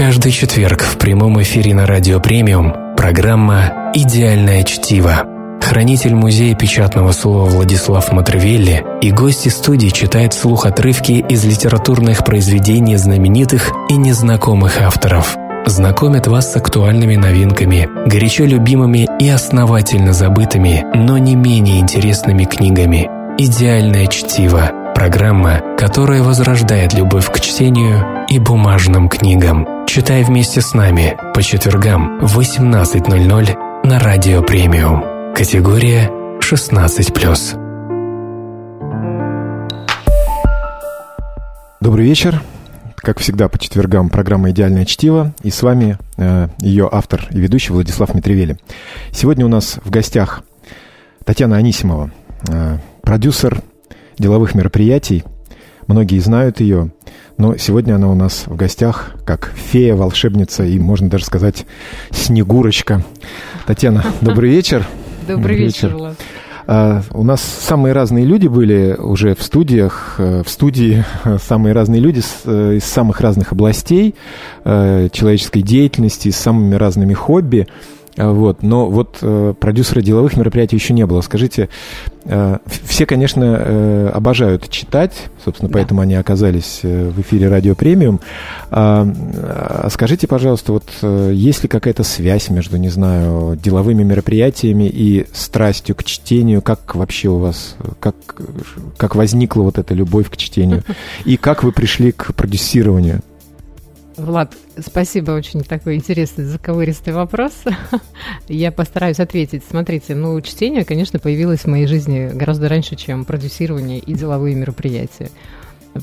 Каждый четверг в прямом эфире на Радио Премиум программа «Идеальное чтиво». Хранитель музея печатного слова Владислав Матревелли и гости студии читают вслух отрывки из литературных произведений знаменитых и незнакомых авторов. Знакомят вас с актуальными новинками, горячо любимыми и основательно забытыми, но не менее интересными книгами. «Идеальное чтиво» – программа, которая возрождает любовь к чтению и бумажным книгам. Читай вместе с нами по четвергам в 18.00 на Радио Премиум. Категория 16+. Добрый вечер. Как всегда, по четвергам программа «Идеальное чтиво». И с вами э, ее автор и ведущий Владислав Митревели. Сегодня у нас в гостях Татьяна Анисимова, э, продюсер деловых мероприятий. Многие знают ее, но сегодня она у нас в гостях как фея, волшебница и, можно даже сказать, снегурочка. Татьяна, добрый вечер. Добрый вечер, Влад. Uh, у нас самые разные люди были уже в студиях, uh, в студии самые разные люди с, uh, из самых разных областей человеческой деятельности, с самыми разными хобби. А, вот. Но вот э, продюсера деловых мероприятий еще не было. Скажите, э, все, конечно, э, обожают читать, собственно, да. поэтому они оказались э, в эфире Радио Премиум. А, а скажите, пожалуйста, вот э, есть ли какая-то связь между, не знаю, деловыми мероприятиями и страстью к чтению? Как вообще у вас, как, как возникла вот эта любовь к чтению? И как вы пришли к продюсированию? Влад, спасибо, очень такой интересный заковыристый вопрос. Я постараюсь ответить. Смотрите, ну, чтение, конечно, появилось в моей жизни гораздо раньше, чем продюсирование и деловые мероприятия.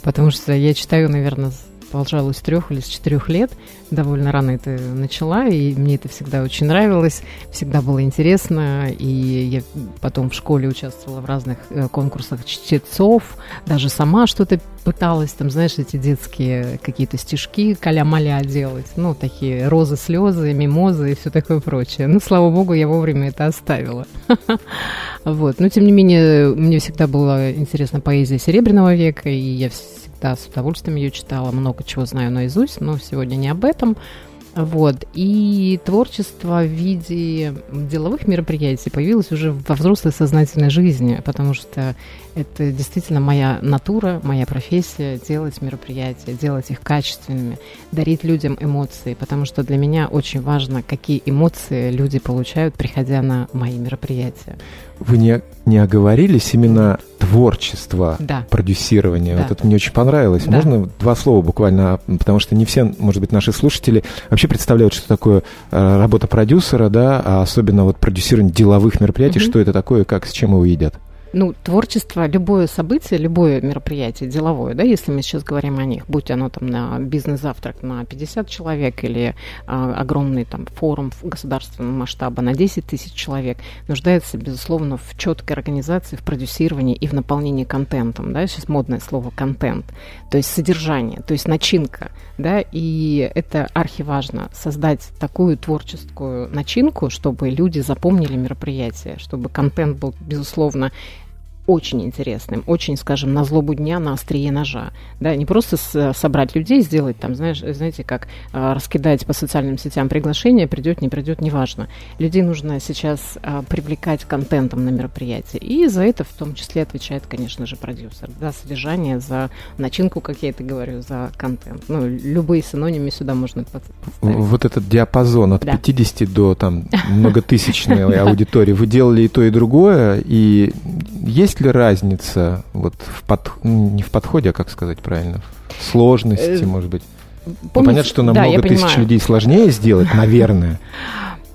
Потому что я читаю, наверное, пожалуй, с трех или с четырех лет. Довольно рано это начала, и мне это всегда очень нравилось, всегда было интересно. И я потом в школе участвовала в разных э, конкурсах чтецов, даже сама что-то пыталась, там, знаешь, эти детские какие-то стишки каля-маля делать, ну, такие розы, слезы, мимозы и все такое прочее. Ну, слава богу, я вовремя это оставила. Вот. Но, тем не менее, мне всегда была интересна поэзия Серебряного века, и я да, с удовольствием ее читала, много чего знаю наизусть, но сегодня не об этом. Вот. И творчество в виде деловых мероприятий появилось уже во взрослой сознательной жизни, потому что это действительно моя натура, моя профессия – делать мероприятия, делать их качественными, дарить людям эмоции, потому что для меня очень важно, какие эмоции люди получают, приходя на мои мероприятия. Вы не, не оговорились именно творчество, да. продюсирование. Да. Вот это мне очень понравилось. Да. Можно два слова буквально, потому что не все, может быть, наши слушатели вообще представляют, что такое э, работа продюсера, да, а особенно вот продюсирование деловых мероприятий, угу. что это такое, как, с чем его едят ну, творчество, любое событие, любое мероприятие деловое, да, если мы сейчас говорим о них, будь оно там на бизнес-завтрак на 50 человек или а, огромный там форум государственного масштаба на 10 тысяч человек, нуждается, безусловно, в четкой организации, в продюсировании и в наполнении контентом, да, сейчас модное слово контент, то есть содержание, то есть начинка, да, и это архиважно, создать такую творческую начинку, чтобы люди запомнили мероприятие, чтобы контент был, безусловно, очень интересным, очень, скажем, на злобу дня, на острие ножа. Да, не просто с, собрать людей, сделать там, знаешь, знаете, как э, раскидать по социальным сетям приглашения, придет, не придет, неважно. Людей нужно сейчас э, привлекать контентом на мероприятие. И за это в том числе отвечает, конечно же, продюсер. За содержание, за начинку, как я это говорю, за контент. Ну, любые синонимы сюда можно поставить. Вот этот диапазон от да. 50 до там многотысячной аудитории. Вы делали и то, и другое, и есть есть ли разница вот в под... Ну, не в подходе, а как сказать правильно, в сложности, э, может быть? Помните, ну, понятно, что на да, тысяч понимаю. людей сложнее сделать, наверное.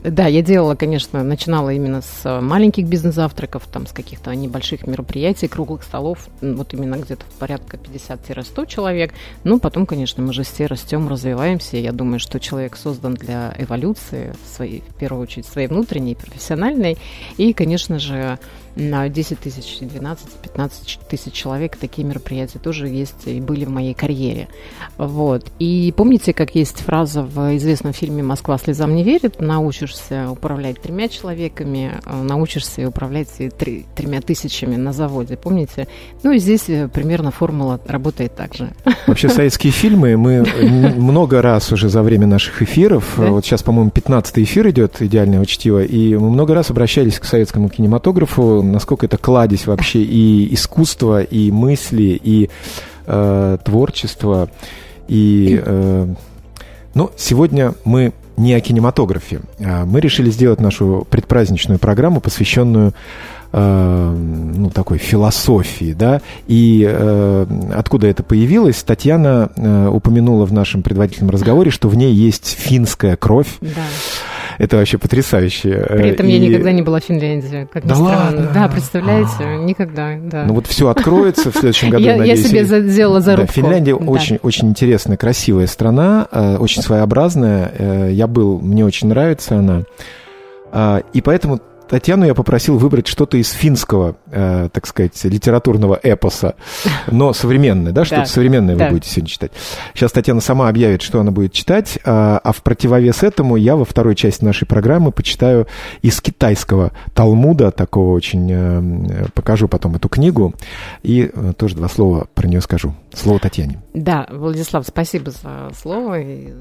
Да, я делала, конечно, начинала именно с э, маленьких бизнес-завтраков, там, с каких-то небольших мероприятий, круглых столов, вот именно где-то в порядка 50-100 человек. Ну, потом, конечно, мы же все растем, развиваемся. Я думаю, что человек создан для эволюции, своей, в первую очередь, своей внутренней, профессиональной. И, конечно же, на 10 тысяч, 12, 15 тысяч человек. Такие мероприятия тоже есть и были в моей карьере. Вот. И помните, как есть фраза в известном фильме «Москва слезам не верит»? Научишься управлять тремя человеками, э, научишься управлять три, тремя тысячами на заводе. Помните? Ну и здесь э, примерно формула работает так же. Вообще советские фильмы мы много раз уже за время наших эфиров, да? вот сейчас, по-моему, 15 эфир идет «Идеальное чтиво», и мы много раз обращались к советскому кинематографу, насколько это кладезь вообще и искусство, и мысли, и э, творчество. И, э, ну, сегодня мы не о кинематографе. А мы решили сделать нашу предпраздничную программу, посвященную э, ну, такой философии, да, и э, откуда это появилось, Татьяна э, упомянула в нашем предварительном разговоре, что в ней есть финская кровь. Да. Это вообще потрясающе. При этом и... я никогда не была в Финляндии, как да ни странно. Ладно? Да, представляете, а никогда, да. Ну вот все откроется в следующем году, я, надеюсь. Я себе сделала зарубку. Да, Финляндия да. очень, очень интересная, красивая страна, э, очень своеобразная. Э, я был, мне очень нравится она. А, и поэтому Татьяну я попросил выбрать что-то из финского, э, так сказать, литературного эпоса, но современное, да, что-то современное вы будете сегодня читать. Сейчас Татьяна сама объявит, что она будет читать, а, а в противовес этому я во второй части нашей программы почитаю из китайского Талмуда, такого очень, э, покажу потом эту книгу, и э, тоже два слова про нее скажу. Слово Татьяне. Да, Владислав, спасибо за слово и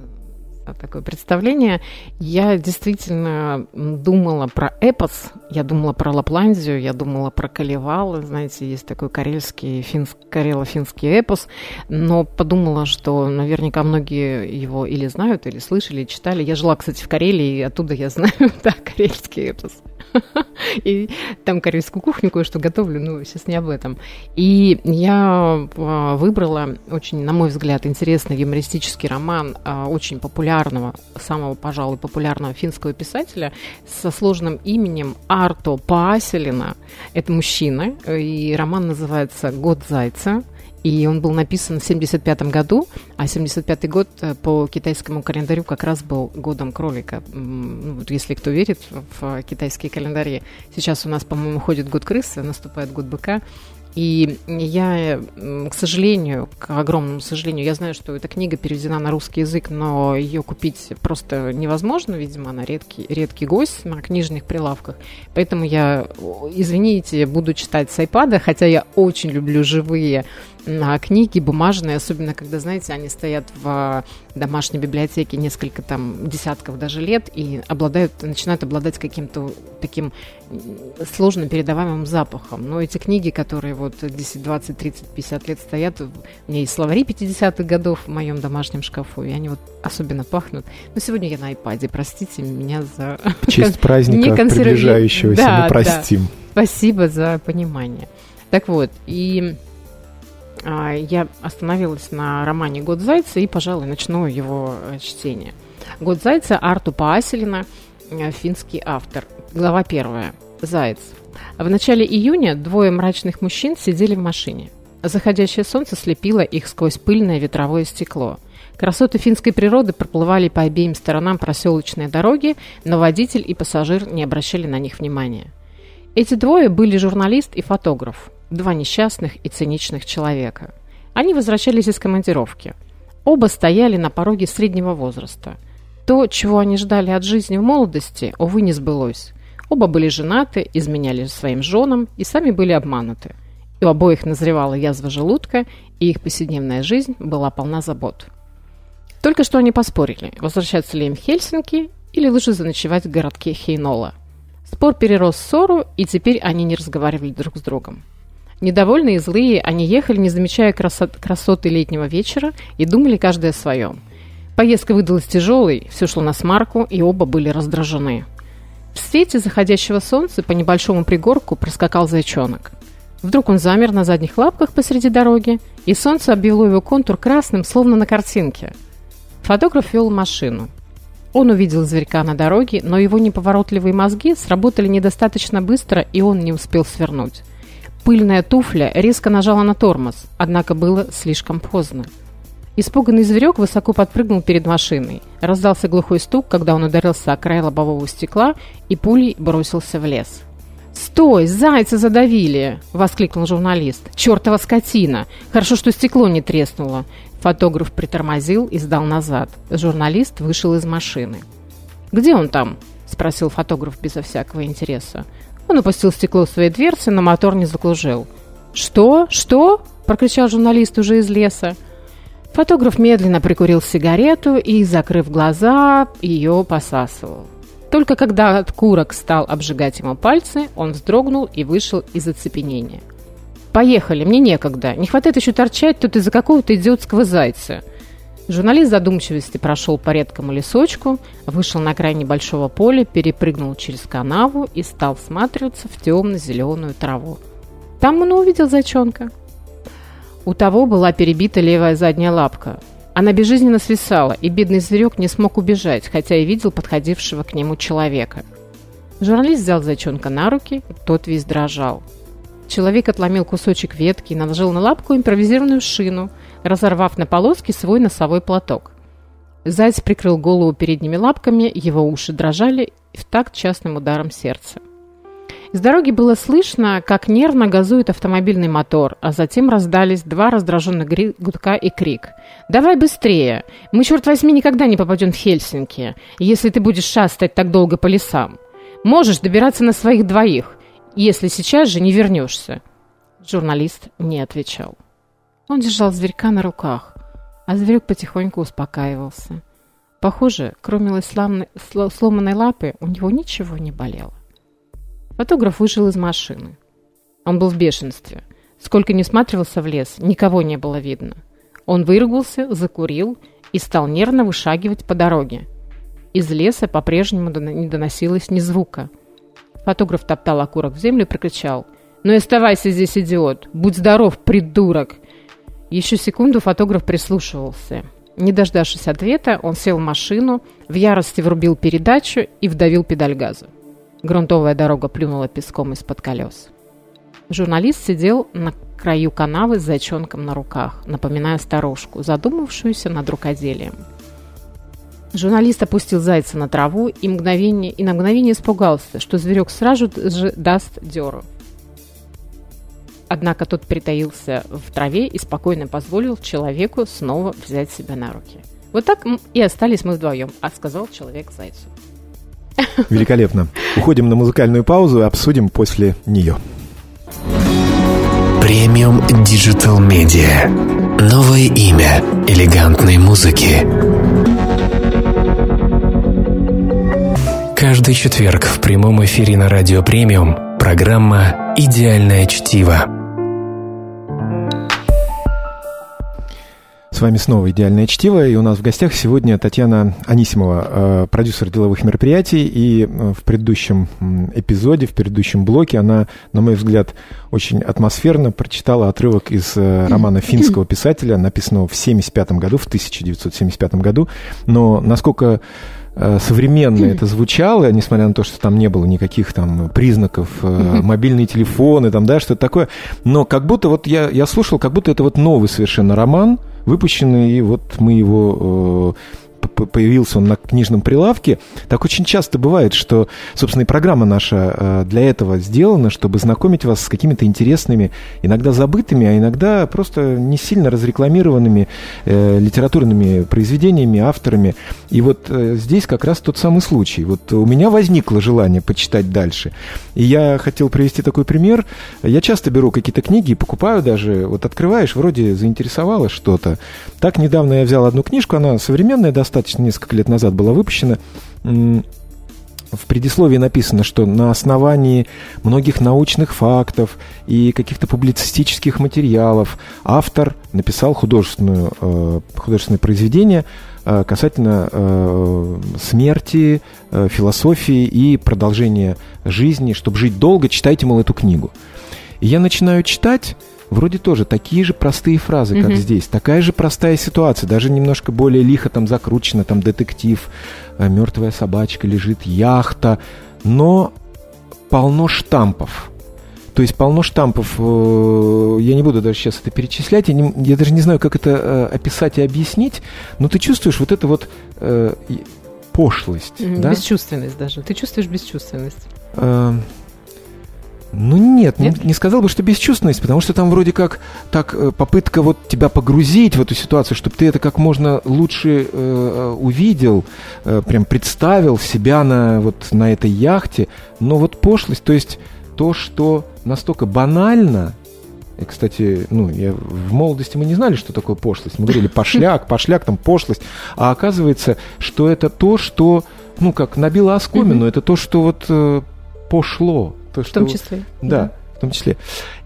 такое представление. Я действительно думала про эпос, я думала про Лапландию, я думала про Калевал, знаете, есть такой карельский, финск, карело-финский эпос, но подумала, что наверняка многие его или знают, или слышали, читали. Я жила, кстати, в Карелии, и оттуда я знаю, да, карельский эпос. И там корейскую кухню кое-что готовлю, но сейчас не об этом. И я а, выбрала очень, на мой взгляд, интересный юмористический роман а, очень популярного, самого, пожалуй, популярного финского писателя со сложным именем Арто Пааселина. Это мужчина, и роман называется «Год зайца». И он был написан в 1975 году, а 75 год э, по китайскому календарю как раз был годом кролика. Ну, если кто верит в китайские календари. Сейчас у нас, по-моему, ходит год крысы, наступает год быка. И я, к сожалению, к огромному сожалению, я знаю, что эта книга переведена на русский язык, но ее купить просто невозможно, видимо, она редкий, редкий гость на книжных прилавках. Поэтому я, извините, буду читать с iPad, хотя я очень люблю живые на книги бумажные, особенно когда, знаете, они стоят в домашней библиотеке несколько там десятков даже лет и обладают, начинают обладать каким-то таким сложно передаваемым запахом. Но эти книги, которые вот 10, 20, 30, 50 лет стоят, у меня есть словари 50-х годов в моем домашнем шкафу, и они вот особенно пахнут. Но сегодня я на iPad, простите меня за... В честь праздника приближающегося, да, мы простим. Да. Спасибо за понимание. Так вот, и а, я остановилась на романе «Год зайца» и, пожалуй, начну его э, чтение. «Год зайца» Арту Пааселина, э, финский автор. Глава первая. Заяц. В начале июня двое мрачных мужчин сидели в машине. Заходящее солнце слепило их сквозь пыльное ветровое стекло. Красоты финской природы проплывали по обеим сторонам проселочной дороги, но водитель и пассажир не обращали на них внимания. Эти двое были журналист и фотограф два несчастных и циничных человека. Они возвращались из командировки. Оба стояли на пороге среднего возраста. То, чего они ждали от жизни в молодости, увы, не сбылось. Оба были женаты, изменяли своим женам и сами были обмануты. И у обоих назревала язва желудка, и их повседневная жизнь была полна забот. Только что они поспорили, возвращаться ли им в Хельсинки или лучше заночевать в городке Хейнола. Спор перерос в ссору, и теперь они не разговаривали друг с другом. Недовольные и злые, они ехали, не замечая красот, красоты летнего вечера, и думали каждый о своем. Поездка выдалась тяжелой, все шло на смарку, и оба были раздражены. В свете заходящего солнца по небольшому пригорку проскакал зайчонок. Вдруг он замер на задних лапках посреди дороги, и солнце обвело его контур красным, словно на картинке. Фотограф вел машину. Он увидел зверька на дороге, но его неповоротливые мозги сработали недостаточно быстро, и он не успел свернуть. Пыльная туфля резко нажала на тормоз, однако было слишком поздно. Испуганный зверек высоко подпрыгнул перед машиной. Раздался глухой стук, когда он ударился о край лобового стекла и пулей бросился в лес. «Стой, зайца задавили!» – воскликнул журналист. «Чертова скотина! Хорошо, что стекло не треснуло!» Фотограф притормозил и сдал назад. Журналист вышел из машины. «Где он там?» – спросил фотограф безо всякого интереса. Он опустил стекло своей дверцы, но мотор не заглушил. «Что? Что?» – прокричал журналист уже из леса. Фотограф медленно прикурил сигарету и, закрыв глаза, ее посасывал. Только когда от курок стал обжигать ему пальцы, он вздрогнул и вышел из оцепенения. «Поехали, мне некогда. Не хватает еще торчать тут из-за какого-то идиотского зайца». Журналист задумчивости прошел по редкому лесочку, вышел на край небольшого поля, перепрыгнул через канаву и стал всматриваться в темно-зеленую траву. Там он увидел зайчонка. У того была перебита левая задняя лапка. Она безжизненно свисала, и бедный зверек не смог убежать, хотя и видел подходившего к нему человека. Журналист взял зайчонка на руки, тот весь дрожал. Человек отломил кусочек ветки и наложил на лапку импровизированную шину, разорвав на полоски свой носовой платок. Заяц прикрыл голову передними лапками, его уши дрожали в такт частным ударом сердца. С дороги было слышно, как нервно газует автомобильный мотор, а затем раздались два раздраженных гудка и крик. «Давай быстрее! Мы, черт возьми, никогда не попадем в Хельсинки, если ты будешь шастать так долго по лесам. Можешь добираться на своих двоих, если сейчас же не вернешься». Журналист не отвечал. Он держал зверька на руках, а зверек потихоньку успокаивался. Похоже, кроме сломанной лапы, у него ничего не болело. Фотограф вышел из машины. Он был в бешенстве. Сколько не всматривался в лес, никого не было видно. Он выругался, закурил и стал нервно вышагивать по дороге. Из леса по-прежнему не доносилось ни звука. Фотограф топтал окурок в землю и прокричал. «Ну и оставайся здесь, идиот! Будь здоров, придурок!» Еще секунду фотограф прислушивался. Не дождавшись ответа, он сел в машину, в ярости врубил передачу и вдавил педаль газа. Грунтовая дорога плюнула песком из-под колес. Журналист сидел на краю канавы с зайчонком на руках, напоминая старушку, задумавшуюся над рукоделием. Журналист опустил зайца на траву и, мгновение, и на мгновение испугался, что зверек сразу же даст деру. Однако тот притаился в траве и спокойно позволил человеку снова взять себя на руки. Вот так и остались мы вдвоем, а сказал человек зайцу. Великолепно. Уходим на музыкальную паузу и обсудим после нее. Премиум Digital Media. Новое имя элегантной музыки. Каждый четверг в прямом эфире на Радио Премиум программа «Идеальное чтиво». С вами снова «Идеальное чтиво», и у нас в гостях сегодня Татьяна Анисимова, э, продюсер деловых мероприятий, и э, в предыдущем эпизоде, в предыдущем блоке она, на мой взгляд, очень атмосферно прочитала отрывок из э, романа финского писателя, написанного в 1975 году, в 1975 году, но насколько современно это звучало, несмотря на то, что там не было никаких там признаков, мобильные телефоны, там, да, что-то такое. Но как будто вот я, я слушал, как будто это вот новый совершенно роман, выпущенный, и вот мы его э, появился он на книжном прилавке. Так очень часто бывает, что, собственно, и программа наша э, для этого сделана, чтобы знакомить вас с какими-то интересными, иногда забытыми, а иногда просто не сильно разрекламированными э, литературными произведениями, авторами. И вот э, здесь как раз тот самый случай. Вот у меня возникло желание почитать дальше. И я хотел привести такой пример. Я часто беру какие-то книги и покупаю даже, вот открываешь, вроде заинтересовало что-то. Так недавно я взял одну книжку, она современная достаточно, достаточно несколько лет назад была выпущена. В предисловии написано, что на основании многих научных фактов и каких-то публицистических материалов автор написал художественную, э, художественное произведение э, касательно э, смерти, философии и продолжения жизни. Чтобы жить долго, читайте, мол, эту книгу. И я начинаю читать, вроде тоже такие же простые фразы, как mm-hmm. здесь, такая же простая ситуация, даже немножко более лихо там закручено, там детектив, э, мертвая собачка лежит, яхта, но полно штампов. То есть полно штампов, э, я не буду даже сейчас это перечислять, я, не, я даже не знаю, как это э, описать и объяснить, но ты чувствуешь вот это вот э, пошлость. Mm-hmm, да? Бесчувственность даже. Ты чувствуешь бесчувственность. Э, Ну нет, нет? Не, не сказал бы, что бесчувственность, потому что там вроде как так э, попытка вот тебя погрузить в эту ситуацию, чтобы ты это как можно лучше э, увидел, э, прям представил себя на вот на этой яхте. Но вот пошлость, то есть то, что настолько банально, и, кстати, ну, я, в молодости мы не знали, что такое пошлость. Мы говорили пошляк, пошляк, там пошлость. А оказывается, что это то, что, ну, как набило оскомину, это то, что вот э, пошло. То, что, в том числе. Да, да. в том числе.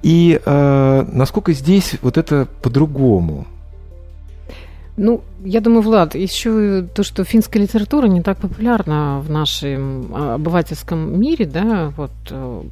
И э, насколько здесь вот это по-другому? Ну, я думаю, Влад, еще то, что финская литература не так популярна в нашем а, обывательском мире, да, вот э,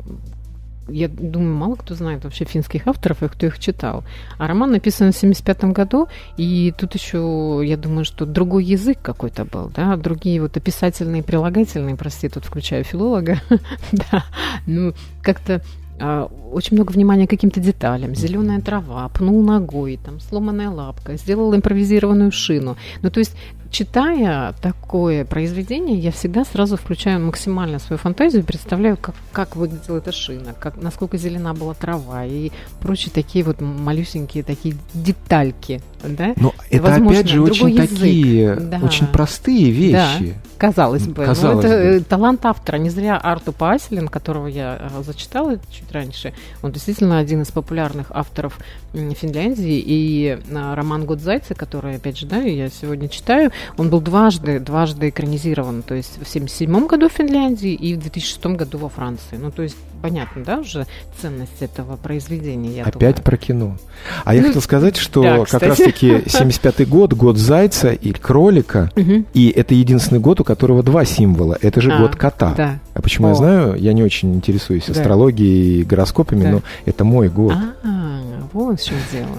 я думаю, мало кто знает вообще финских авторов и кто их читал. А роман написан в 75 году, и тут еще, я думаю, что другой язык какой-то был, да, другие вот описательные, прилагательные, прости, тут включаю филолога, да, ну, как-то а, очень много внимания к каким-то деталям. Зеленая трава, пнул ногой, там сломанная лапка, сделал импровизированную шину. Ну, то есть читая такое произведение, я всегда сразу включаю максимально свою фантазию, представляю, как, как выглядела эта шина, как, насколько зелена была трава и прочие такие вот малюсенькие такие детальки. Да? Но это Возможно, опять же очень язык. такие, да. очень простые вещи. Да, казалось бы. Казалось Но это бы. Э, талант автора. Не зря Арту Паселин, которого я э, зачитала чуть раньше, он действительно один из популярных авторов Финляндии. И э, роман Гудзайца, который, опять же, да, я сегодня читаю, он был дважды, дважды экранизирован, то есть в 1977 году в Финляндии и в 2006 году во Франции. Ну, то есть понятно, да, уже ценность этого произведения, я Опять думаю. про кино. А ну, я хотел сказать, что да, как раз-таки 75-й год, год зайца и кролика, угу. и это единственный год, у которого два символа. Это же а, год кота. Да. А почему О. я знаю? Я не очень интересуюсь да. астрологией и гороскопами, да. но это мой год. А, вот в чем дело.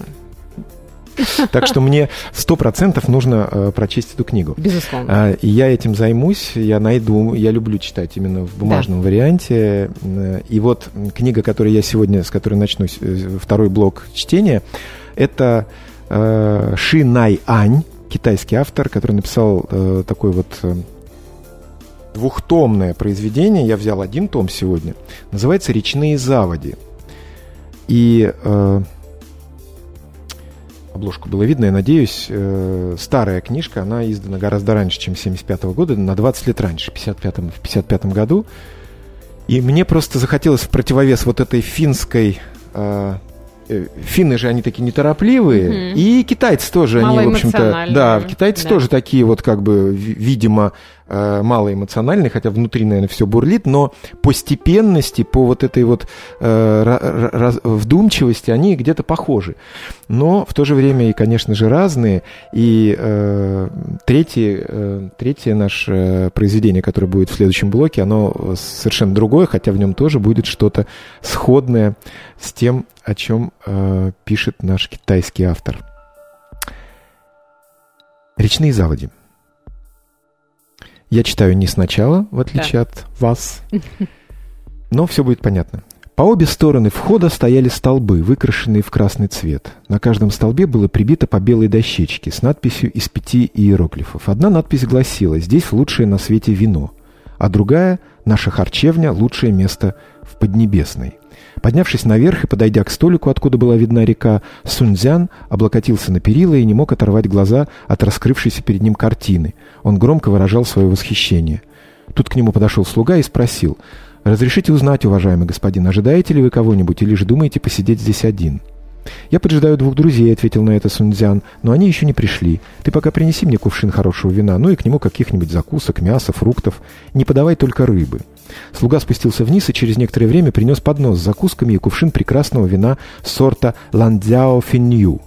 Так что мне сто процентов нужно э, прочесть эту книгу. Безусловно. А, и я этим займусь, я найду, я люблю читать именно в бумажном да. варианте. И вот книга, которую я сегодня, с которой начну э, второй блок чтения, это э, Ши Най Ань, китайский автор, который написал такой вот двухтомное произведение. Я взял один том сегодня. Называется «Речные заводи». И э, обложку было видно, я надеюсь. Э, старая книжка, она издана гораздо раньше, чем 75 -го года, на 20 лет раньше, в 55 в 55 году. И мне просто захотелось в противовес вот этой финской э, э финны же они такие неторопливые, mm-hmm. и китайцы тоже, они, в общем-то, да, китайцы да. тоже такие вот, как бы, видимо, э, малоэмоциональный, хотя внутри, наверное, все бурлит, но по степенности, по вот этой вот э, раз, вдумчивости они где-то похожи. Но в то же время и, конечно же, разные. И э, третье, э, третье наше произведение, которое будет в следующем блоке, оно совершенно другое, хотя в нем тоже будет что-то сходное с тем, о чем э, пишет наш китайский автор. Речные заводи – я читаю не сначала, в отличие да. от вас, но все будет понятно. По обе стороны входа стояли столбы, выкрашенные в красный цвет. На каждом столбе было прибито по белой дощечке с надписью из пяти иероглифов. Одна надпись гласила «Здесь лучшее на свете вино», а другая «Наша харчевня – лучшее место в Поднебесной». Поднявшись наверх и подойдя к столику, откуда была видна река, Сунцзян облокотился на перила и не мог оторвать глаза от раскрывшейся перед ним картины. Он громко выражал свое восхищение. Тут к нему подошел слуга и спросил, «Разрешите узнать, уважаемый господин, ожидаете ли вы кого-нибудь или же думаете посидеть здесь один?» «Я поджидаю двух друзей», — ответил на это Сунцзян, «но они еще не пришли. Ты пока принеси мне кувшин хорошего вина, ну и к нему каких-нибудь закусок, мяса, фруктов. Не подавай только рыбы». Слуга спустился вниз и через некоторое время принес поднос с закусками и кувшин прекрасного вина сорта Ландзяо Финью.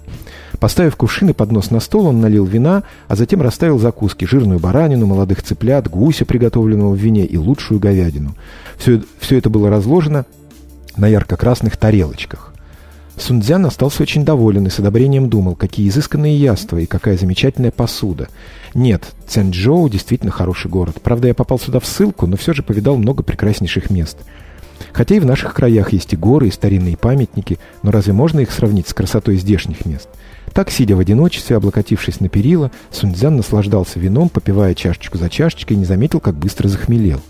Поставив кувшин и поднос на стол, он налил вина, а затем расставил закуски, жирную баранину, молодых цыплят, гуся, приготовленного в вине, и лучшую говядину. Все, все это было разложено на ярко-красных тарелочках. Сунцзян остался очень доволен и с одобрением думал, какие изысканные яства и какая замечательная посуда. Нет, Цянчжоу действительно хороший город. Правда, я попал сюда в ссылку, но все же повидал много прекраснейших мест. Хотя и в наших краях есть и горы, и старинные памятники, но разве можно их сравнить с красотой здешних мест? Так, сидя в одиночестве, облокотившись на перила, Сунцзян наслаждался вином, попивая чашечку за чашечкой, и не заметил, как быстро захмелел.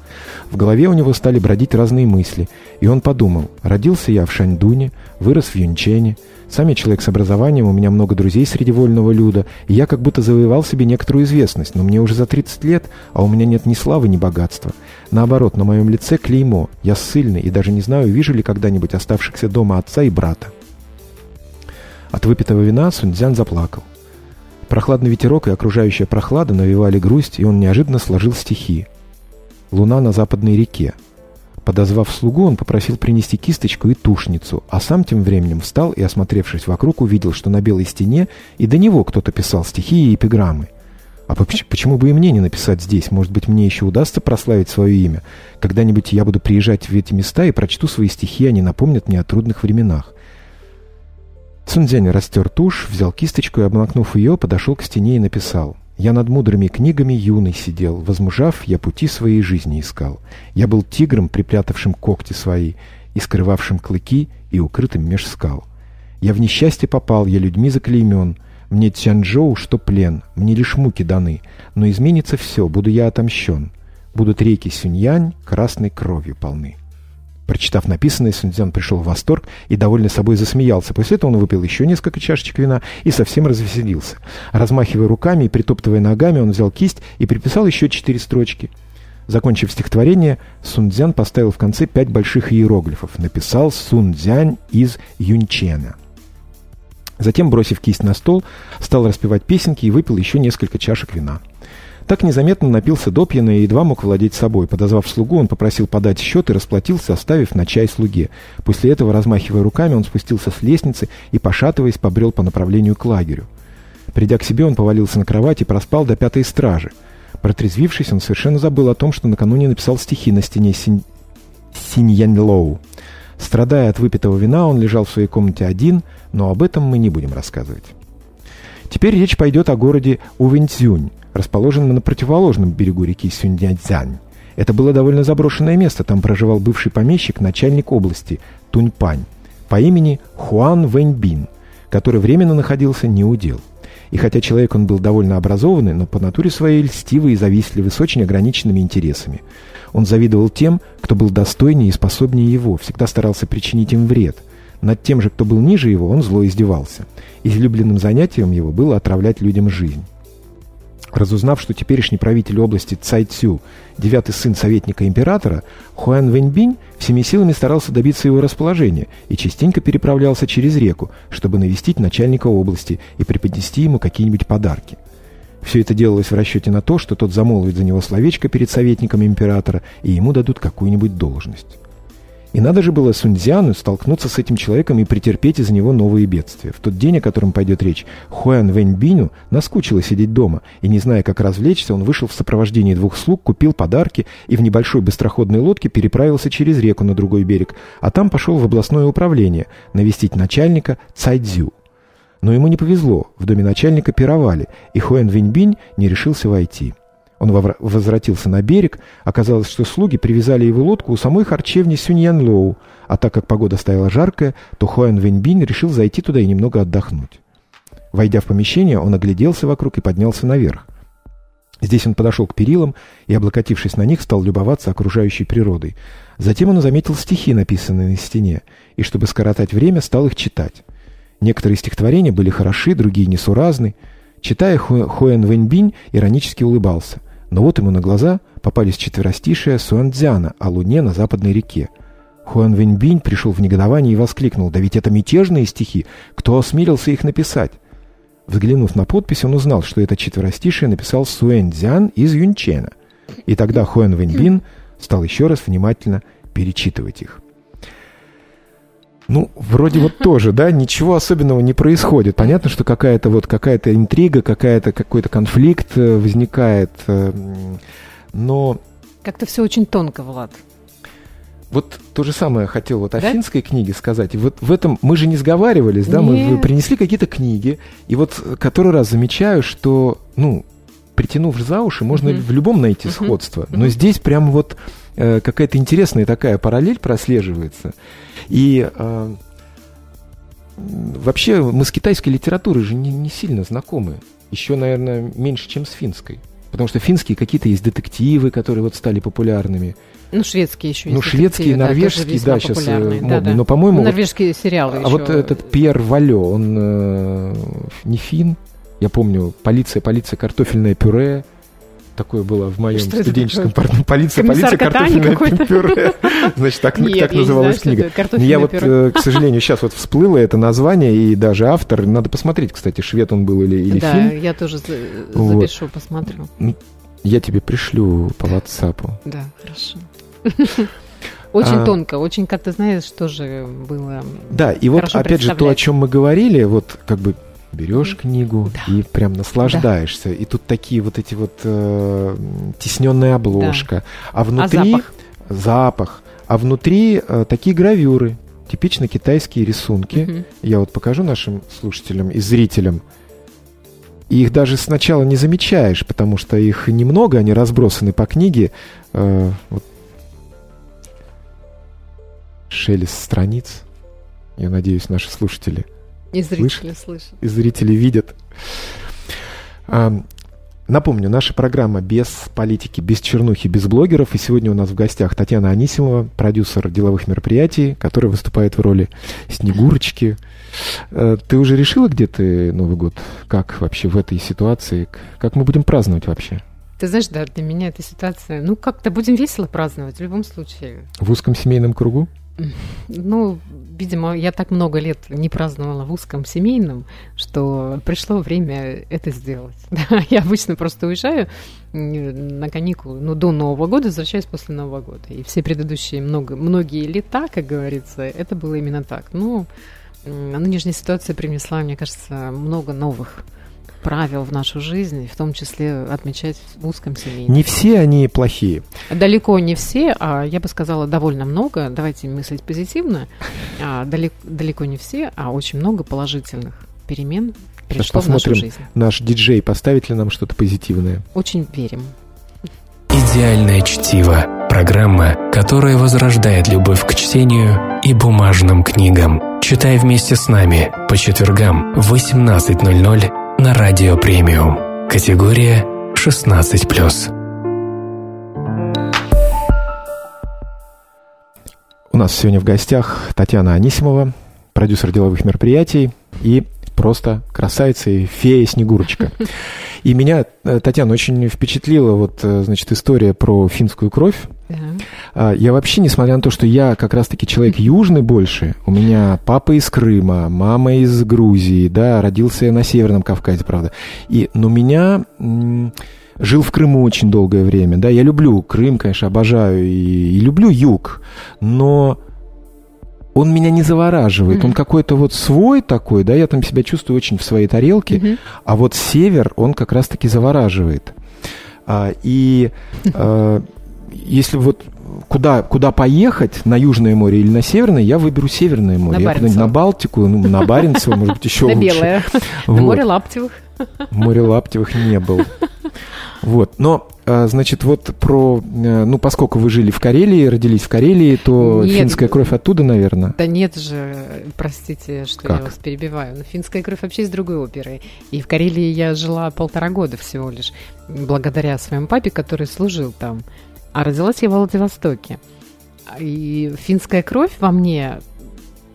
В голове у него стали бродить разные мысли, и он подумал, родился я в Шаньдуне, вырос в Юнчене, сам я человек с образованием, у меня много друзей среди вольного люда, и я как будто завоевал себе некоторую известность, но мне уже за 30 лет, а у меня нет ни славы, ни богатства. Наоборот, на моем лице клеймо, я ссыльный и даже не знаю, вижу ли когда-нибудь оставшихся дома отца и брата. От выпитого вина Сунцзян заплакал. Прохладный ветерок и окружающая прохлада навевали грусть, и он неожиданно сложил стихи. «Луна на западной реке», Подозвав слугу, он попросил принести кисточку и тушницу, а сам тем временем встал и, осмотревшись вокруг, увидел, что на белой стене и до него кто-то писал стихи и эпиграммы. А почему бы и мне не написать здесь? Может быть, мне еще удастся прославить свое имя? Когда-нибудь я буду приезжать в эти места и прочту свои стихи, они напомнят мне о трудных временах. Цунзянь растер тушь, взял кисточку и, обмакнув ее, подошел к стене и написал — я над мудрыми книгами юный сидел, возмужав, я пути своей жизни искал. Я был тигром, припрятавшим когти свои, и скрывавшим клыки, и укрытым меж скал. Я в несчастье попал, я людьми заклеймен, мне Тяньчжоу, что плен, мне лишь муки даны, но изменится все, буду я отомщен. Будут реки Сюньянь красной кровью полны. Прочитав написанное, Сунцзян пришел в восторг и довольно собой засмеялся. После этого он выпил еще несколько чашечек вина и совсем развеселился. Размахивая руками и притоптывая ногами, он взял кисть и приписал еще четыре строчки. Закончив стихотворение, Сунцзян поставил в конце пять больших иероглифов. Написал Сунцзянь из Юнчена. Затем, бросив кисть на стол, стал распевать песенки и выпил еще несколько чашек вина. Так незаметно напился допьяно и едва мог владеть собой. Подозвав слугу, он попросил подать счет и расплатился, оставив на чай слуге. После этого, размахивая руками, он спустился с лестницы и, пошатываясь, побрел по направлению к лагерю. Придя к себе, он повалился на кровать и проспал до пятой стражи. Протрезвившись, он совершенно забыл о том, что накануне написал стихи на стене Синь... Синьянь-Лоу. Страдая от выпитого вина, он лежал в своей комнате один, но об этом мы не будем рассказывать. Теперь речь пойдет о городе Увенцзюнь, расположенном на противоположном берегу реки Сюньцзянь. Это было довольно заброшенное место, там проживал бывший помещик, начальник области Туньпань по имени Хуан Вэньбин, который временно находился не у дел. И хотя человек он был довольно образованный, но по натуре своей льстивый и завистливый с очень ограниченными интересами. Он завидовал тем, кто был достойнее и способнее его, всегда старался причинить им вред. Над тем же, кто был ниже его, он зло издевался. Излюбленным занятием его было отравлять людям жизнь. Разузнав, что теперешний правитель области Цай Цю, девятый сын советника императора, Хуан Вэньбинь всеми силами старался добиться его расположения и частенько переправлялся через реку, чтобы навестить начальника области и преподнести ему какие-нибудь подарки. Все это делалось в расчете на то, что тот замолвит за него словечко перед советником императора, и ему дадут какую-нибудь должность. И надо же было Сунцзяну столкнуться с этим человеком и претерпеть из него новые бедствия. В тот день, о котором пойдет речь, Хуэн Вэньбиню наскучило сидеть дома, и не зная, как развлечься, он вышел в сопровождении двух слуг, купил подарки и в небольшой быстроходной лодке переправился через реку на другой берег, а там пошел в областное управление навестить начальника Цайдзю. Но ему не повезло, в доме начальника пировали, и Хуэн Вэньбинь не решился войти. Он возвратился на берег. Оказалось, что слуги привязали его лодку у самой харчевни Сюньянлоу, а так как погода стояла жаркая, то Хуэн Вэньбин решил зайти туда и немного отдохнуть. Войдя в помещение, он огляделся вокруг и поднялся наверх. Здесь он подошел к перилам и, облокотившись на них, стал любоваться окружающей природой. Затем он заметил стихи, написанные на стене, и, чтобы скоротать время, стал их читать. Некоторые стихотворения были хороши, другие несуразны. Читая, Хуэн Вэньбинь иронически улыбался. Но вот ему на глаза попались четверостишие Суандзяна о луне на западной реке. Хуан Вэньбинь пришел в негодование и воскликнул, «Да ведь это мятежные стихи! Кто осмелился их написать?» Взглянув на подпись, он узнал, что это четверостишие написал Суэнцзян из Юнчена. И тогда Хуэн Вэньбин стал еще раз внимательно перечитывать их. Ну, вроде вот тоже, да, ничего особенного не происходит. Понятно, что какая-то вот какая-то интрига, какая-то какой-то конфликт э, возникает, э, но... Как-то все очень тонко, Влад. Вот то же самое хотел вот о да? финской книге сказать. И вот в этом мы же не сговаривались, да, Нет. мы принесли какие-то книги, и вот который раз замечаю, что, ну, притянув за уши, можно mm-hmm. в любом найти mm-hmm. сходство. Но mm-hmm. здесь прям вот э, какая-то интересная такая параллель прослеживается. И э, вообще мы с китайской литературой же не, не сильно знакомы. Еще, наверное, меньше, чем с финской. Потому что финские какие-то есть детективы, которые вот стали популярными. Ну, шведские еще есть. Ну, шведские, да, норвежские, да, сейчас э, модные. Да, да. Но, по-моему... Ну, вот- Норвежские сериалы а еще. вот этот Пьер Валё, он э, не фин. Я помню, полиция, полиция, картофельное пюре. Такое было в моем Что студенческом портфеле. Полиция, Комиссар полиция, картофельное пюре. Значит, так, Нет, так называлась знаю, что книга. картофельное Я вот, пюре. э, к сожалению, сейчас вот всплыло это название и даже автор. Надо посмотреть, кстати, швед он был или, или Да, фин. я тоже за- Вот. запишу, посмотрю. Я тебе пришлю по WhatsApp. Да, хорошо. Очень А. тонко, очень, как ты знаешь, тоже было. Да, и вот опять же то, о чем мы говорили, вот как бы берешь книгу Да. и прям наслаждаешься. И тут такие вот эти вот э, тесненная обложка. А А внутри запах? запах. А внутри э, такие гравюры, типично китайские рисунки. Мгм. Я вот покажу нашим слушателям и зрителям. И их даже сначала не замечаешь, потому что их немного, они разбросаны по книге. Э, вот. Шелест страниц. Я надеюсь, наши слушатели И зрители слышат. и зрители видят. Напомню, наша программа без политики, без чернухи, без блогеров. И сегодня у нас в гостях Татьяна Анисимова, продюсер деловых мероприятий, которая выступает в роли Снегурочки. Э, Ты уже решила, где ты Новый год? Как вообще в этой ситуации? Как мы будем праздновать вообще? Ты знаешь, да, для меня эта ситуация, ну, как-то будем весело праздновать в любом случае. В узком семейном кругу? Ну, видимо, я так много лет не праздновала в узком семейном, что пришло время это сделать. Да, я обычно просто уезжаю на каникулы, ну, до Нового года, возвращаюсь после Нового года. И все предыдущие много, многие лета, как говорится, это было именно так. Ну, нынешняя ситуация принесла, мне кажется, много новых правил в нашу жизнь, в том числе отмечать в узком семейном. Не все они плохие. Далеко не все, а я бы сказала довольно много. Давайте мыслить позитивно. А, далеко, далеко не все, а очень много положительных перемен пришло в нашу жизнь. Наш диджей поставит ли нам что-то позитивное? Очень верим. «Идеальное чтиво» – программа, которая возрождает любовь к чтению и бумажным книгам. Читай вместе с нами по четвергам в 18.00 на Радио Премиум. Категория 16+. У нас сегодня в гостях Татьяна Анисимова, продюсер деловых мероприятий и просто красавица и фея Снегурочка. И меня, э, Татьяна, очень впечатлила вот, э, значит, история про финскую кровь. Да. А, Я вообще, несмотря на то, что я как раз-таки человек южный больше, у меня папа из Крыма, мама из Грузии, да, родился я на Северном Кавказе, правда. И, но меня жил в Крыму очень долгое время, да, я люблю Крым, конечно, обожаю и, и люблю юг, но он меня не завораживает, он Мгм. какой-то вот свой такой, да, я там себя чувствую очень в своей тарелке, Мгм. а вот север, он как раз-таки завораживает. А, и э, если вот куда, куда поехать, на Южное море или на Северное, я выберу Северное море. На я куда-нибудь на Балтику, ну, на Баренцево, может быть, еще лучше. белое. На Вот. море Лаптевых. Море Лаптевых не был. Вот, но, а, значит, вот про, э, ну, поскольку вы жили в Карелии, родились в Карелии, то Нет. финская кровь оттуда, наверное. Да нет же, простите, что Как? я вас перебиваю. Но финская кровь вообще из другой оперы. И в Карелии я жила полтора года всего лишь, благодаря своему папе, который служил там. А родилась я в Владивостоке. И финская кровь во мне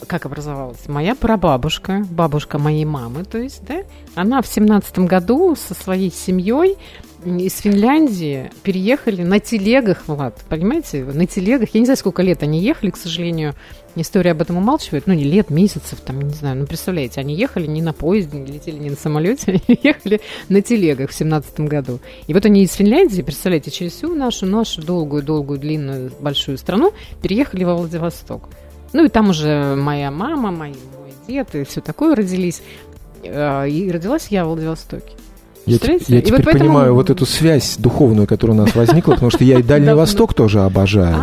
как образовалась? Моя прабабушка, бабушка моей мамы, то есть, да, она в семнадцатом году со своей семьей из Финляндии переехали на телегах, Влад, понимаете, на телегах. Я не знаю, сколько лет они ехали, к сожалению, история об этом умалчивает. Ну, не лет, месяцев, там, не знаю. Ну, представляете, они ехали не на поезде, не летели не на самолете, они ехали на телегах в семнадцатом году. И вот они из Финляндии, представляете, через всю нашу, нашу долгую-долгую, длинную, большую страну переехали во Владивосток. Ну, и там уже моя мама, мой, мой дед и все такое родились. Э, И родилась я в Владивостоке. Я, те- я теперь вот поэтому- понимаю вот эту связь духовную, которая у нас возникла, потому что я и Дальний Да. Восток тоже обожаю.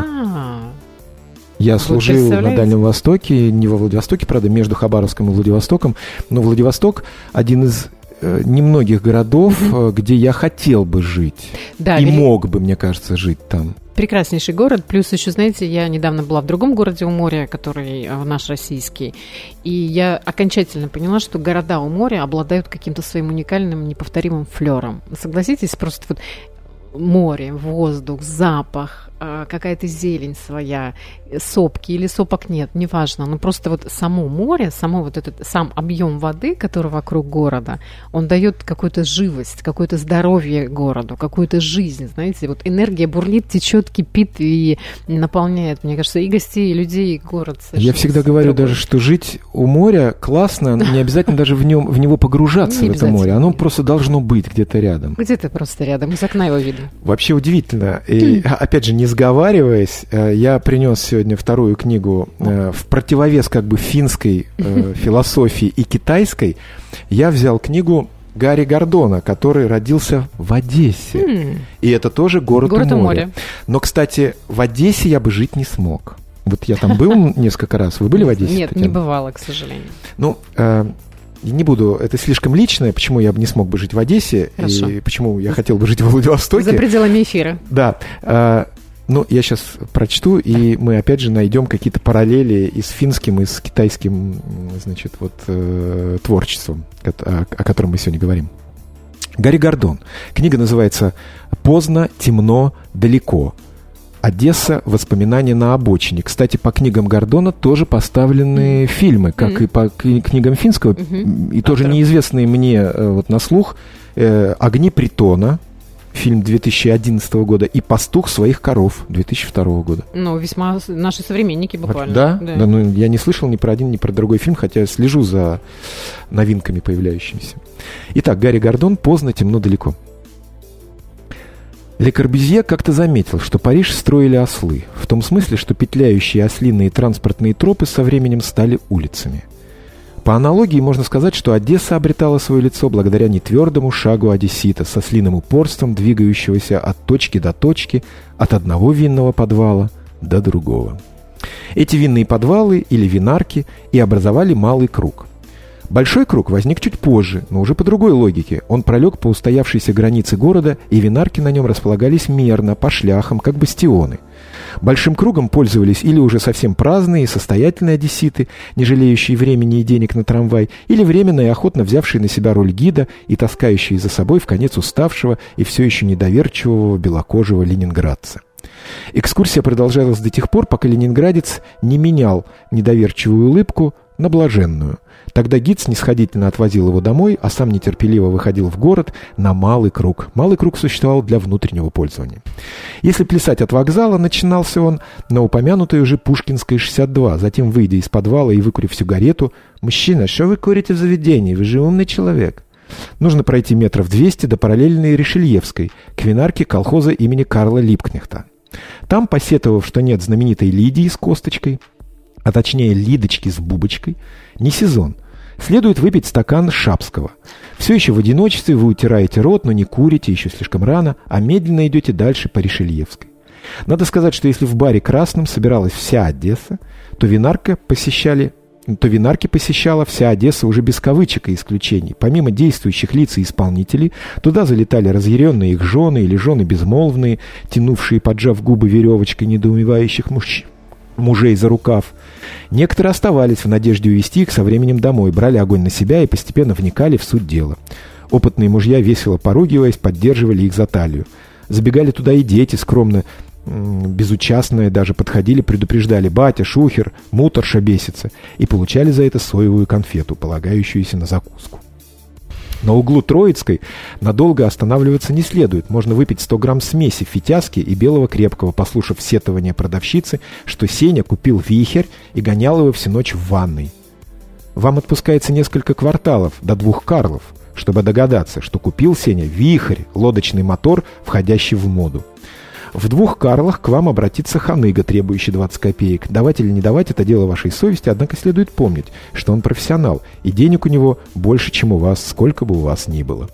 Я служил на? Дальнем Востоке, не во Владивостоке, правда, между Хабаровском и Владивостоком, но Владивосток один из э, немногих городов, э, где я хотел бы жить да, и вели- мог бы, мне кажется, жить там. прекраснейший город. Плюс еще, знаете, я недавно была в другом городе у моря, который э, наш российский. И я окончательно поняла, что города у моря обладают каким-то своим уникальным, неповторимым флером. Согласитесь, просто вот море, воздух, запах, какая-то зелень своя, сопки или сопок нет, неважно, но просто вот само море, само вот этот сам объем воды, который вокруг города, он дает какую-то живость, какое-то здоровье городу, какую-то жизнь, знаете, вот энергия бурлит, течет, кипит и наполняет, мне кажется, и гостей, и людей, и город. Я всегда говорю другой. даже, что жить у моря классно, не обязательно даже в, нем, в него погружаться, в это море, оно просто должно быть где-то рядом. Где-то просто рядом, из окна его видно. Вообще удивительно. И, опять же, не сговариваясь, э, я принес сегодня вторую книгу э, в противовес как бы финской э, философии и китайской. Я взял книгу Гарри Гордона, который родился в Одессе. Mm. И это тоже город, город у моря. моря. Но, кстати, в Одессе я бы жить не смог. Вот я там был несколько раз. Вы были в Одессе? Нет, не бывало, к сожалению. Ну, не буду, это слишком личное, почему я бы не смог бы жить в Одессе Хорошо. и почему я хотел бы жить в Владивостоке. За пределами эфира. Да. Ну, я сейчас прочту, и мы опять же найдем какие-то параллели и с финским, и с китайским, значит, вот э, творчеством, о, о котором мы сегодня говорим. Гарри Гордон. Книга называется «Поздно, темно, далеко». Одесса. Воспоминания на обочине. Кстати, по книгам Гордона тоже поставлены mm. фильмы, как mm. и по книгам финского, mm-hmm. и тоже неизвестные мне э, вот на слух э, «Огни притона», фильм 2011 года, и «Пастух своих коров» 2002 года. Ну, весьма наши современники буквально. Да? Да, да ну, я не слышал ни про один, ни про другой фильм, хотя слежу за новинками появляющимися. Итак, Гарри Гордон «Поздно, темно, далеко». Ле Корбюзье как-то заметил, что Париж строили ослы, в том смысле, что петляющие ослиные транспортные тропы со временем стали улицами. По аналогии можно сказать, что Одесса обретала свое лицо благодаря нетвердому шагу одессита со слиным упорством, двигающегося от точки до точки, от одного винного подвала до другого. Эти винные подвалы или винарки и образовали малый круг. Большой круг возник чуть позже, но уже по другой логике. Он пролег по устоявшейся границе города, и винарки на нем располагались мерно, по шляхам, как бастионы – Большим кругом пользовались или уже совсем праздные и состоятельные одесситы, не жалеющие времени и денег на трамвай, или временно и охотно взявшие на себя роль гида и таскающие за собой в конец уставшего и все еще недоверчивого белокожего ленинградца. Экскурсия продолжалась до тех пор, пока ленинградец не менял недоверчивую улыбку на блаженную – Тогда гид снисходительно отвозил его домой, а сам нетерпеливо выходил в город на малый круг. Малый круг существовал для внутреннего пользования. Если плясать от вокзала, начинался он на упомянутой уже Пушкинской 62. Затем, выйдя из подвала и выкурив сигарету, «Мужчина, что вы курите в заведении? Вы же умный человек». Нужно пройти метров 200 до параллельной Решельевской, к винарке колхоза имени Карла Липкнехта. Там, посетовав, что нет знаменитой Лидии с косточкой, а точнее Лидочки с бубочкой, не сезон. Следует выпить стакан шапского. Все еще в одиночестве вы утираете рот, но не курите, еще слишком рано, а медленно идете дальше по Решельевской. Надо сказать, что если в баре «Красном» собиралась вся Одесса, то винарка посещали то винарки посещала вся Одесса уже без кавычек и исключений. Помимо действующих лиц и исполнителей, туда залетали разъяренные их жены или жены безмолвные, тянувшие, поджав губы веревочкой недоумевающих мужчин мужей за рукав. Некоторые оставались в надежде увести их со временем домой, брали огонь на себя и постепенно вникали в суть дела. Опытные мужья, весело поругиваясь, поддерживали их за талию. Забегали туда и дети, скромно, безучастные даже подходили, предупреждали «батя, шухер, муторша бесится» и получали за это соевую конфету, полагающуюся на закуску. На углу Троицкой надолго останавливаться не следует. Можно выпить 100 грамм смеси фитяски и белого крепкого, послушав сетование продавщицы, что Сеня купил вихерь и гонял его всю ночь в ванной. Вам отпускается несколько кварталов до двух Карлов, чтобы догадаться, что купил Сеня вихрь, лодочный мотор, входящий в моду. В двух Карлах к вам обратится ханыга, требующий 20 копеек. Давать или не давать – это дело вашей совести, однако следует помнить, что он профессионал, и денег у него больше, чем у вас, сколько бы у вас ни было.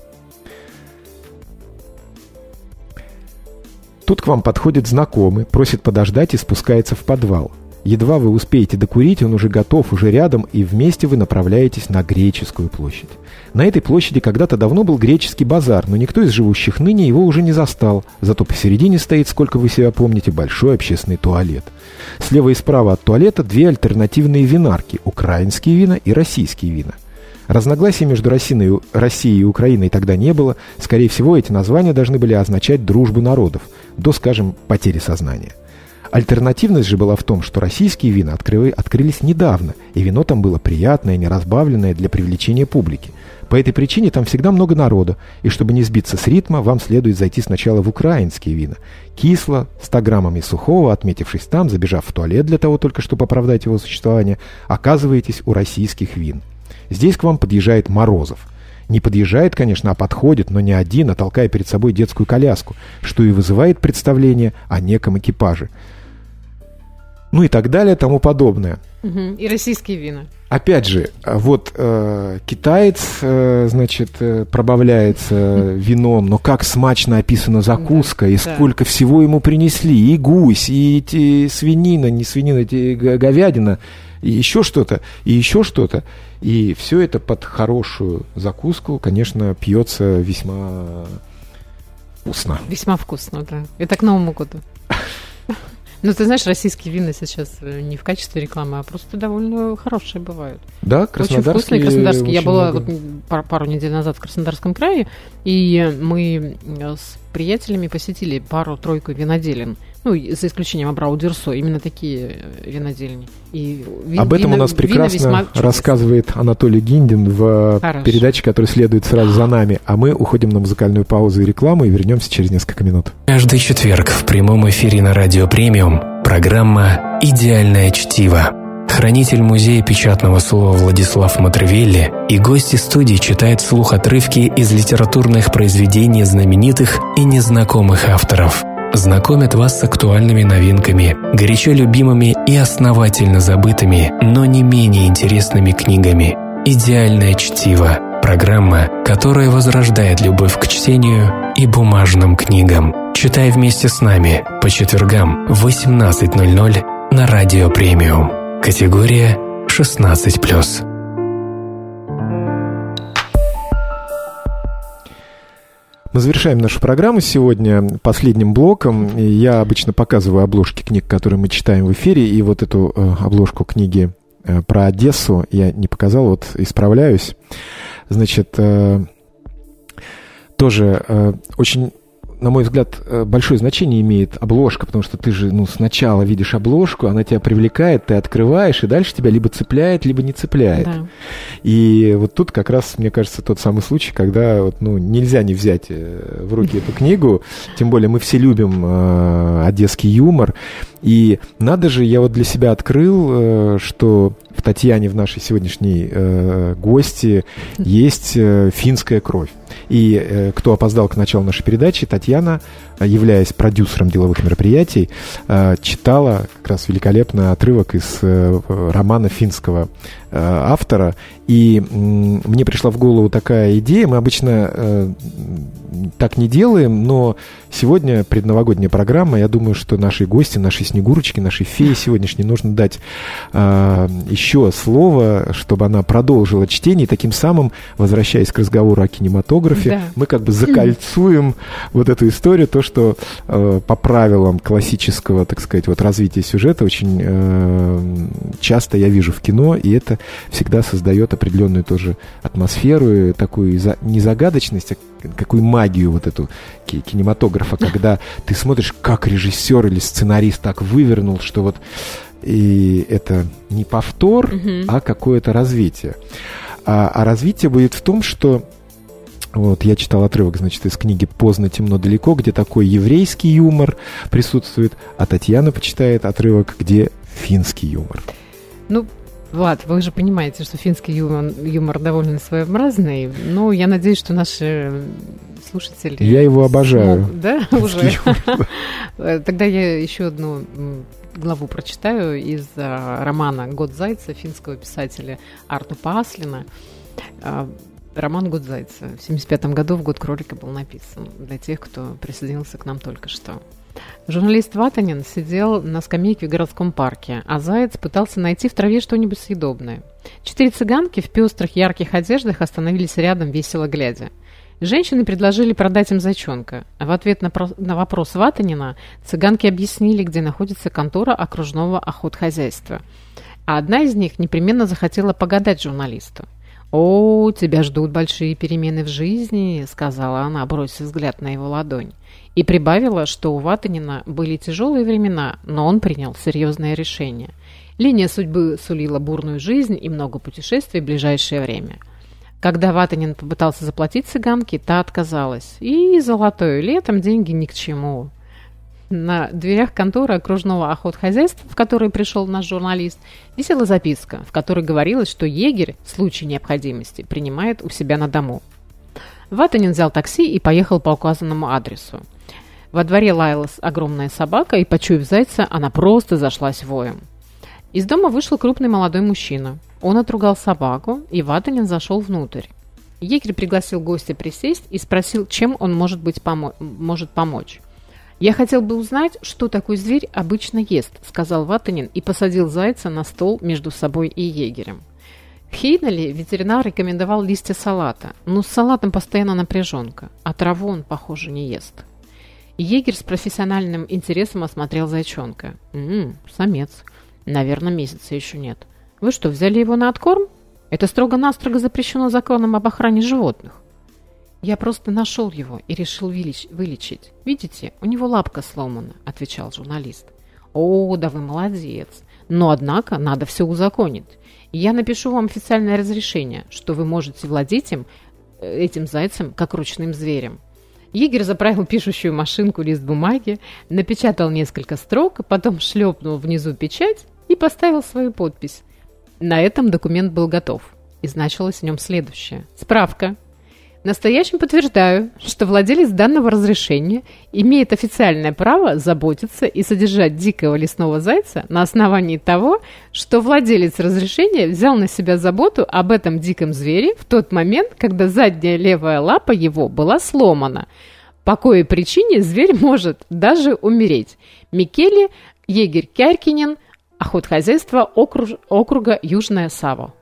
Тут к вам подходит знакомый, просит подождать и спускается в подвал. Едва вы успеете докурить, он уже готов, уже рядом, и вместе вы направляетесь на Греческую площадь. На этой площади когда-то давно был греческий базар, но никто из живущих ныне его уже не застал. Зато посередине стоит, сколько вы себя помните, большой общественный туалет. Слева и справа от туалета две альтернативные винарки – украинские вина и российские вина. Разногласий между Россией, и Украиной тогда не было. Скорее всего, эти названия должны были означать дружбу народов, до, скажем, потери сознания. Альтернативность же была в том, что российские вина открыли, открылись недавно, и вино там было приятное, неразбавленное для привлечения публики. По этой причине там всегда много народа, и чтобы не сбиться с ритма, вам следует зайти сначала в украинские вина. Кисло, 100 граммами сухого, отметившись там, забежав в туалет для того только, чтобы оправдать его существование, оказываетесь у российских вин. Здесь к вам подъезжает Морозов. Не подъезжает, конечно, а подходит, но не один, а толкая перед собой детскую коляску, что и вызывает представление о неком экипаже – ну и так далее, тому подобное. И российские вина. Опять же, вот э, китаец, э, значит, э, пробавляется вином, но как смачно описана закуска, да, и сколько да. всего ему принесли, и гусь, и эти свинина, не свинина, эти говядина, и еще что-то, и еще что-то. И все это под хорошую закуску, конечно, пьется весьма вкусно. Весьма вкусно, да. Это к Новому году. Ну, ты знаешь, российские вина сейчас э, не в качестве рекламы, а просто довольно хорошие бывают. Да, краснодарские. Очень вкусные краснодарские. Я была вот пару, пару недель назад в Краснодарском крае, и мы с приятелями посетили пару-тройку виноделин ну, за исключением Абрау Дюрсо, именно такие э, винодельни. И ви, Об этом вина, у нас прекрасно рассказывает Анатолий Гиндин в Хорошо. передаче, которая следует сразу за нами. А мы уходим на музыкальную паузу и рекламу и вернемся через несколько минут. Каждый четверг в прямом эфире на Радио Премиум программа «Идеальное чтиво». Хранитель музея печатного слова Владислав Матревелли и гости студии читают слух отрывки из литературных произведений знаменитых и незнакомых авторов – знакомят вас с актуальными новинками, горячо любимыми и основательно забытыми, но не менее интересными книгами. «Идеальное чтиво» – программа, которая возрождает любовь к чтению и бумажным книгам. Читай вместе с нами по четвергам в 18.00 на Радио Премиум. Категория 16+. Мы завершаем нашу программу сегодня последним блоком. Я обычно показываю обложки книг, которые мы читаем в эфире, и вот эту э, обложку книги э, про Одессу я не показал, вот исправляюсь. Значит, э, тоже очень на мой взгляд, э, большое значение имеет обложка, потому что ты же ну, сначала видишь обложку, она тебя привлекает, ты открываешь, и дальше тебя либо цепляет, либо не цепляет. Да. И вот тут как раз, мне кажется, тот самый случай, когда вот, ну, нельзя не взять э, в руки эту книгу, тем более мы все любим э, одесский юмор, и надо же, я вот для себя открыл, э, что в Татьяне, в нашей сегодняшней э, гости, есть э, финская кровь. И э, кто опоздал к началу нашей передачи, Татьяна, являясь продюсером деловых мероприятий, э, читала как раз великолепный отрывок из э, романа финского э, автора. И мне пришла в голову такая идея. Мы обычно так не делаем, но сегодня предновогодняя программа. Я думаю, что наши гости, наши снегурочки, нашей феи сегодняшней нужно дать еще слово, чтобы она продолжила чтение. И таким самым, возвращаясь к разговору о кинематографе, да. мы как бы закольцуем вот эту историю, то, что э, по правилам классического, так сказать, вот развития сюжета очень э, часто я вижу в кино, и это всегда создает определенную тоже атмосферу, такую не загадочность, а какую магию вот эту кинематографа, когда ты смотришь, как режиссер или сценарист так вывернул, что вот и это не повтор, mm-hmm. а какое-то развитие. А, а развитие будет в том, что вот, я читал отрывок, значит, из книги «Поздно, темно, далеко», где такой еврейский юмор присутствует, а Татьяна почитает отрывок, где финский юмор. Ну, Влад, вы же понимаете, что финский юмор, юмор довольно своеобразный, но я надеюсь, что наши слушатели... Я его обожаю. Смог, да, уже? Тогда я еще одну главу прочитаю из а, романа «Год зайца» финского писателя Арту Пааслина. Роман «Год зайца» в 1975 году, в год кролика, был написан для тех, кто присоединился к нам только что. Журналист Ватанин сидел на скамейке в городском парке, а заяц пытался найти в траве что-нибудь съедобное. Четыре цыганки в пестрых ярких одеждах остановились рядом, весело глядя. Женщины предложили продать им зайчонка. В ответ на, про... на вопрос Ватанина цыганки объяснили, где находится контора окружного охотхозяйства. А одна из них непременно захотела погадать журналисту. «О, тебя ждут большие перемены в жизни», — сказала она, бросив взгляд на его ладонь. И прибавила, что у Ватанина были тяжелые времена, но он принял серьезное решение. Линия судьбы сулила бурную жизнь и много путешествий в ближайшее время. Когда Ватанин попытался заплатить цыганке, та отказалась. И золотое летом деньги ни к чему. На дверях конторы окружного охотхозяйства, в который пришел наш журналист, висела записка, в которой говорилось, что егерь в случае необходимости принимает у себя на дому. Ватанин взял такси и поехал по указанному адресу. Во дворе лаялась огромная собака, и, почуяв зайца, она просто зашлась воем. Из дома вышел крупный молодой мужчина. Он отругал собаку, и Ватанин зашел внутрь. Егерь пригласил гостя присесть и спросил, чем он может, быть помо может помочь. «Я хотел бы узнать, что такой зверь обычно ест», — сказал Ватанин и посадил зайца на стол между собой и егерем. В Хейнеле ветеринар рекомендовал листья салата, но с салатом постоянно напряженка, а траву он, похоже, не ест. Егерь с профессиональным интересом осмотрел зайчонка. «Ммм, самец. Наверное, месяца еще нет. Вы что, взяли его на откорм? Это строго-настрого запрещено законом об охране животных». «Я просто нашел его и решил вылеч вылечить. Видите, у него лапка сломана», — отвечал журналист. «О, да вы молодец. Но, однако, надо все узаконить. Я напишу вам официальное разрешение, что вы можете владеть им, э, этим зайцем, как ручным зверем. Егерь заправил пишущую машинку лист бумаги, напечатал несколько строк, потом шлепнул внизу печать и поставил свою подпись. На этом документ был готов. И значилось в нем следующее. Справка. Настоящим подтверждаю, что владелец данного разрешения имеет официальное право заботиться и содержать дикого лесного зайца на основании того, что владелец разрешения взял на себя заботу об этом диком звере в тот момент, когда задняя левая лапа его была сломана. По кое причине зверь может даже умереть. Микеле, егерь Кяркинин, охотхозяйство окруж, округа Южная Саво.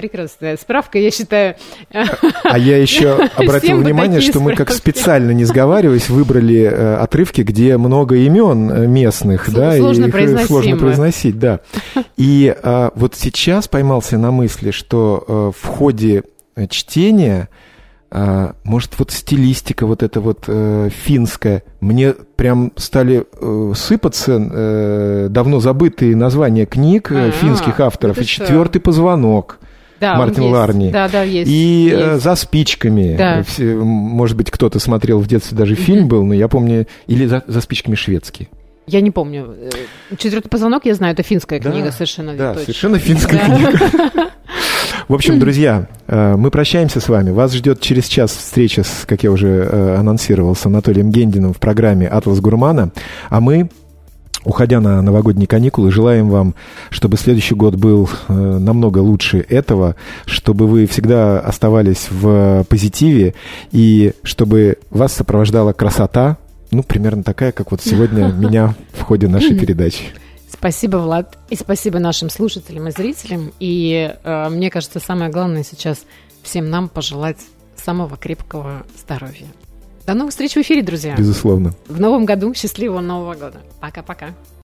Прекрасная справка, я считаю. А я еще обратил внимание, что мы как специально не сговариваясь выбрали э, отрывки, где много имен э, местных, да, и их сложно произносить, да. И а, вот сейчас поймался на мысли, что а, в ходе чтения а, может, вот стилистика вот эта вот э, финская. Мне прям стали э, сыпаться э, давно забытые названия книг э, финских авторов. И четвертый позвонок да, Мартин есть. Ларни. Да, да, есть. И э, есть. за спичками. Да. Может быть, кто-то смотрел в детстве даже фильм был, но я помню, или за, за спичками шведский. Я не помню. Э, Четвертый позвонок, я знаю, это финская да, книга совершенно. Да, точно. совершенно финская да. книга. В общем, друзья, э, мы прощаемся с вами. Вас ждет через час встреча, с, как я уже анонсировал, с Анатолием Гендиным в программе «Атлас Гурмана». А мы уходя на новогодние каникулы, желаем вам, чтобы следующий год был э, намного лучше этого, чтобы вы всегда оставались в позитиве и чтобы вас сопровождала красота, ну, примерно такая, как вот сегодня меня в ходе нашей передачи. Спасибо, Влад, и спасибо нашим слушателям и зрителям. И э, мне кажется, самое главное сейчас всем нам пожелать самого крепкого здоровья. До новых встреч в эфире, друзья. Безусловно. В новом году. Счастливого Нового года. Пока-пока.